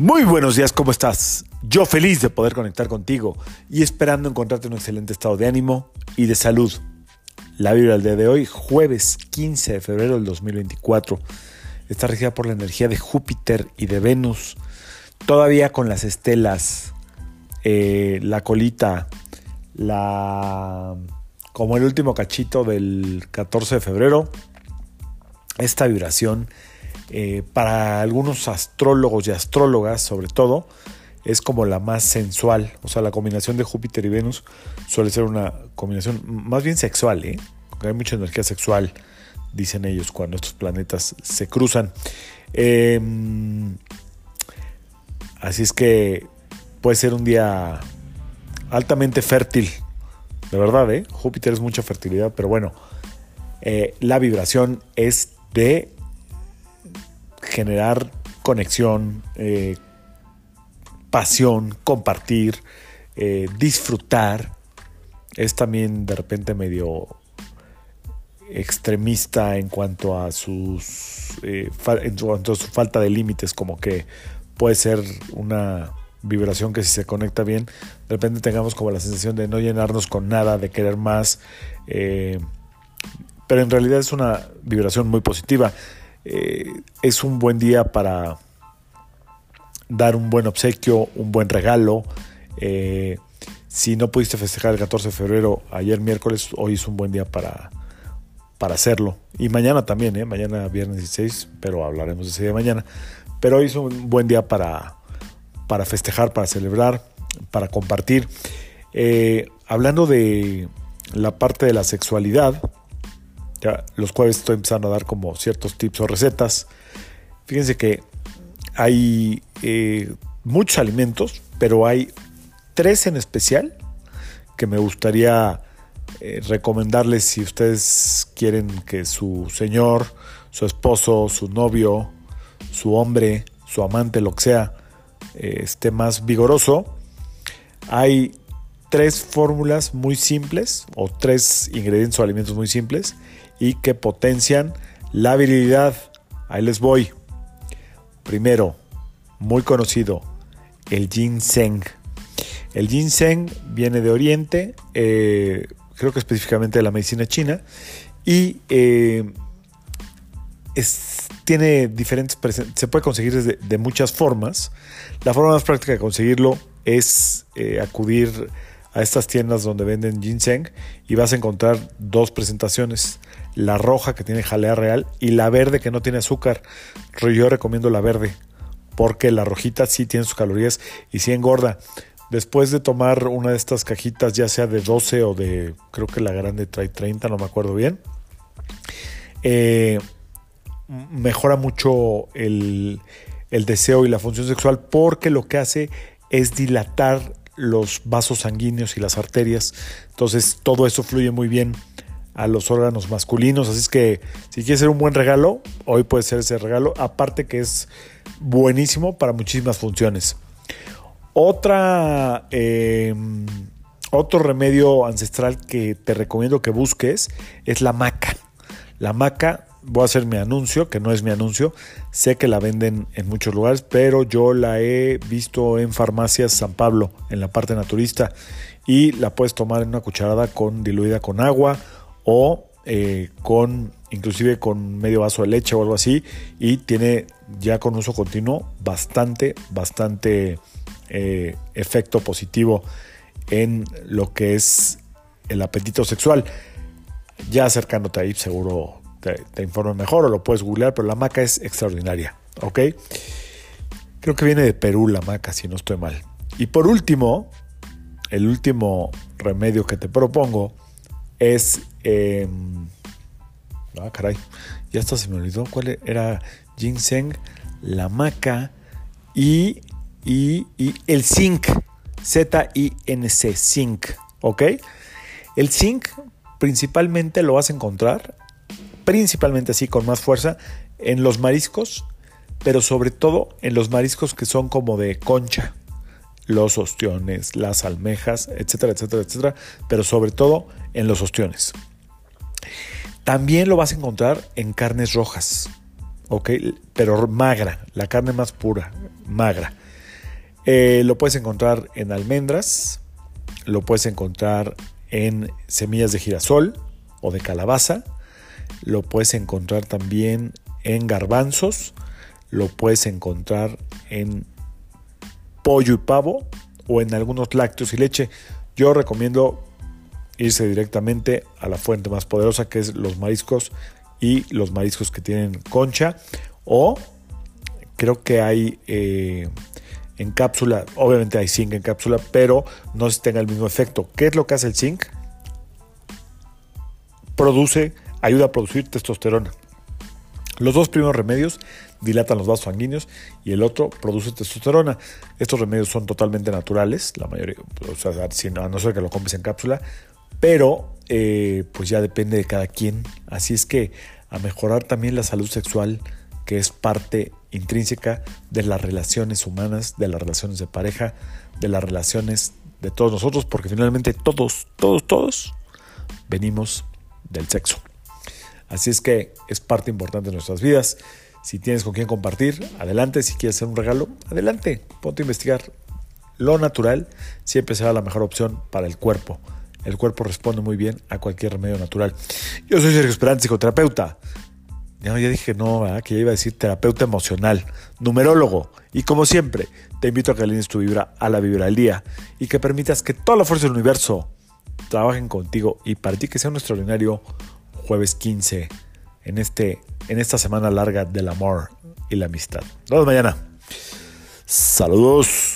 Muy buenos días, ¿cómo estás? Yo feliz de poder conectar contigo y esperando encontrarte en un excelente estado de ánimo y de salud. La Biblia del día de hoy, jueves 15 de febrero del 2024, está regida por la energía de Júpiter y de Venus, todavía con las estelas, eh, la colita, la como el último cachito del 14 de febrero, esta vibración eh, para algunos astrólogos y astrólogas sobre todo, es como la más sensual. O sea, la combinación de Júpiter y Venus suele ser una combinación más bien sexual, ¿eh? Porque hay mucha energía sexual, dicen ellos, cuando estos planetas se cruzan. Em, así es que puede ser un día altamente fértil. De verdad, ¿eh? Júpiter es mucha fertilidad, pero bueno, eh, la vibración es de generar conexión, eh, pasión, compartir, eh, disfrutar. Es también de repente medio extremista en cuanto a sus eh, en cuanto a su falta de límites, como que puede ser una vibración que si se conecta bien, de repente tengamos como la sensación de no llenarnos con nada, de querer más, pero en realidad es una vibración muy positiva. Eh, es un buen día para dar un buen obsequio, un buen regalo. Eh, si no pudiste festejar el 14 de febrero, ayer miércoles, hoy es un buen día para, para hacerlo. Y mañana también, ¿eh? mañana viernes 16, pero hablaremos de ese día mañana. Pero hoy es un buen día para, para festejar, para celebrar, para compartir. hablando de la parte de la sexualidad, ya los jueves estoy empezando a dar como ciertos tips o recetas. Fíjense que hay eh, muchos alimentos, pero hay tres en especial que me gustaría eh, recomendarles si ustedes quieren que su señor, su esposo, su novio, su hombre, su amante, lo que sea, eh, esté más vigoroso. Hay tres fórmulas muy simples o tres ingredientes o alimentos muy simples y que potencian la virilidad. Ahí les voy. Primero, muy conocido, el ginseng. El ginseng viene de Oriente, eh, creo que específicamente de la medicina china, y eh, tiene diferentes, se puede conseguir de, muchas formas. La forma más práctica de conseguirlo es eh, acudir a estas tiendas donde venden ginseng y vas a encontrar dos presentaciones la roja que tiene jalea real y la verde que no tiene azúcar. Yo recomiendo la verde porque la rojita sí tiene sus calorías y sí engorda. Después de tomar una de estas cajitas, ya sea de 12 o de, creo que la grande trae 30, no me acuerdo bien, eh, mejora mucho el, el deseo y la función sexual porque lo que hace es dilatar los vasos sanguíneos y las arterias. Entonces todo eso fluye muy bien a los órganos masculinos. Así es que si quieres ser un buen regalo, hoy puede ser ese regalo. Aparte que es buenísimo para muchísimas funciones. Otra, em, otro remedio ancestral que te recomiendo que busques es la maca. La maca, voy a hacer mi anuncio, que no es mi anuncio. Sé que la venden en muchos lugares, pero yo la he visto en farmacias San Pablo, en la parte naturista. Y la puedes tomar en una cucharada con diluida con agua o eh, con inclusive con medio vaso de leche o algo así y tiene ya con uso continuo bastante bastante eh, efecto positivo en lo que es el apetito sexual ya acercándote ahí seguro te, te informe mejor o lo puedes googlear pero la maca es extraordinaria ok creo que viene de Perú la maca si no estoy mal y por último el último remedio que te propongo es Em, ah, caray. Ya hasta se me olvidó cuál era ginseng, la maca y, y, el zinc. Z-I-N-C, zinc. ¿Ok? El zinc principalmente lo vas a encontrar, principalmente así con más fuerza, en los mariscos, pero sobre todo en los mariscos que son como de concha los ostiones, las almejas, etcétera, etcétera, etcétera, pero sobre todo en los ostiones. También lo vas a encontrar en carnes rojas, ¿ok? Pero magra, la carne más pura, magra. Eh, lo puedes encontrar en almendras, lo puedes encontrar en semillas de girasol o de calabaza, lo puedes encontrar también en garbanzos, lo puedes encontrar en pollo y pavo o en algunos lácteos y leche. Yo recomiendo irse directamente a la fuente más poderosa que es los mariscos y los mariscos que tienen concha o creo que hay eh, en cápsula, obviamente hay zinc en cápsula, pero no se tenga el mismo efecto. ¿Qué es lo que hace el zinc? Produce, ayuda a producir testosterona. Los dos primeros remedios dilatan los vasos sanguíneos y el otro produce testosterona. Estos remedios son totalmente naturales, la mayoría, o sea, a no ser que lo compres en cápsula, pero eh, pues ya depende de cada quien. Así es que a mejorar también la salud sexual, que es parte intrínseca de las relaciones humanas, de las relaciones de pareja, de las relaciones de todos nosotros, porque finalmente todos, todos, todos venimos del sexo. Así es que es parte importante de nuestras vidas. Si tienes con quién compartir, adelante. Si quieres hacer un regalo, adelante. Ponte a investigar. Lo natural siempre será la mejor opción para el cuerpo. El cuerpo responde muy bien a cualquier remedio natural. Yo soy Sergio Esperante, psicoterapeuta. Ya, dije no, que ya iba a decir terapeuta emocional, numerólogo. Y como siempre, te invito a que alines tu vibra a la vibra del día y que permitas que toda la fuerza del universo trabajen contigo y para ti que sea un extraordinario jueves 15 en, este, en esta semana larga del amor y la amistad. Nos mañana. Saludos.